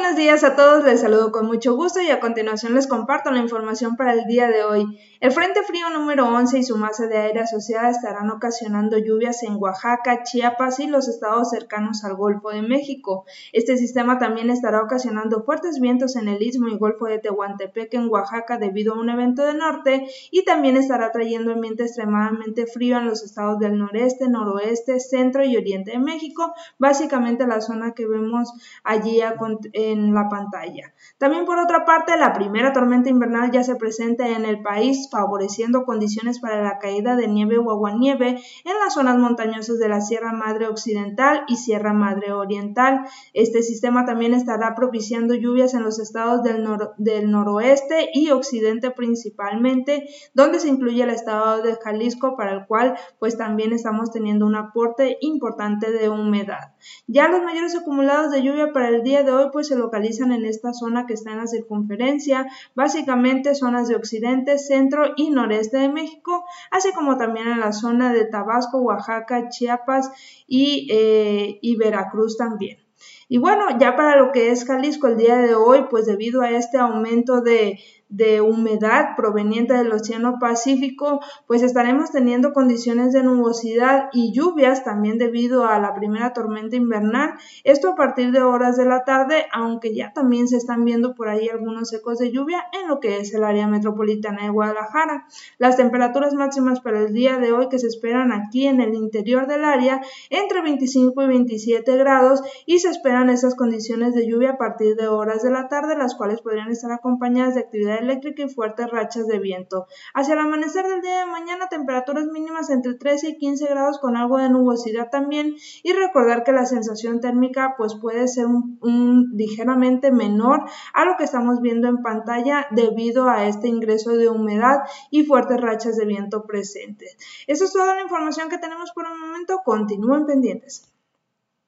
buenos días a todos, les saludo con mucho gusto y a continuación les comparto la información para el día de hoy. El Frente Frío número 11 y su masa de aire asociada estarán ocasionando lluvias en Oaxaca, Chiapas y los estados cercanos al Golfo de México. Este sistema también estará ocasionando fuertes vientos en el Istmo y Golfo de Tehuantepec en Oaxaca debido a un evento de norte y también estará trayendo ambiente extremadamente frío en los estados del noreste, noroeste, centro y oriente de México, básicamente la zona que vemos allí en la pantalla. También por otra parte, la primera tormenta invernal ya se presenta en el país favoreciendo condiciones para la caída de nieve o aguanieve en las zonas montañosas de la Sierra Madre Occidental y Sierra Madre Oriental. Este sistema también estará propiciando lluvias en los estados del, del noroeste y occidente principalmente, donde se incluye el estado de Jalisco, para el cual pues también estamos teniendo un aporte importante de humedad. Ya los mayores acumulados de lluvia para el día de hoy pues se localizan en esta zona que está en la circunferencia, básicamente zonas de occidente, centro, y noreste de México, así como también en la zona de Tabasco, Oaxaca, Chiapas y, eh, y Veracruz también. Y bueno, ya para lo que es Jalisco el día de hoy, pues debido a este aumento de, de humedad proveniente del Océano Pacífico, pues estaremos teniendo condiciones de nubosidad y lluvias también debido a la primera tormenta invernal. Esto a partir de horas de la tarde, aunque ya también se están viendo por ahí algunos ecos de lluvia en lo que es el área metropolitana de Guadalajara. Las temperaturas máximas para el día de hoy que se esperan aquí en el interior del área entre 25 y 27 grados y se esperan esas condiciones de lluvia a partir de horas de la tarde, las cuales podrían estar acompañadas de actividades eléctrica y fuertes rachas de viento. Hacia el amanecer del día de mañana, temperaturas mínimas entre 13 y 15 grados con algo de nubosidad también. Y recordar que la sensación térmica pues puede ser ligeramente menor a lo que estamos viendo en pantalla debido a este ingreso de humedad y fuertes rachas de viento presentes. Esa es toda la información que tenemos por el momento. Continúen pendientes.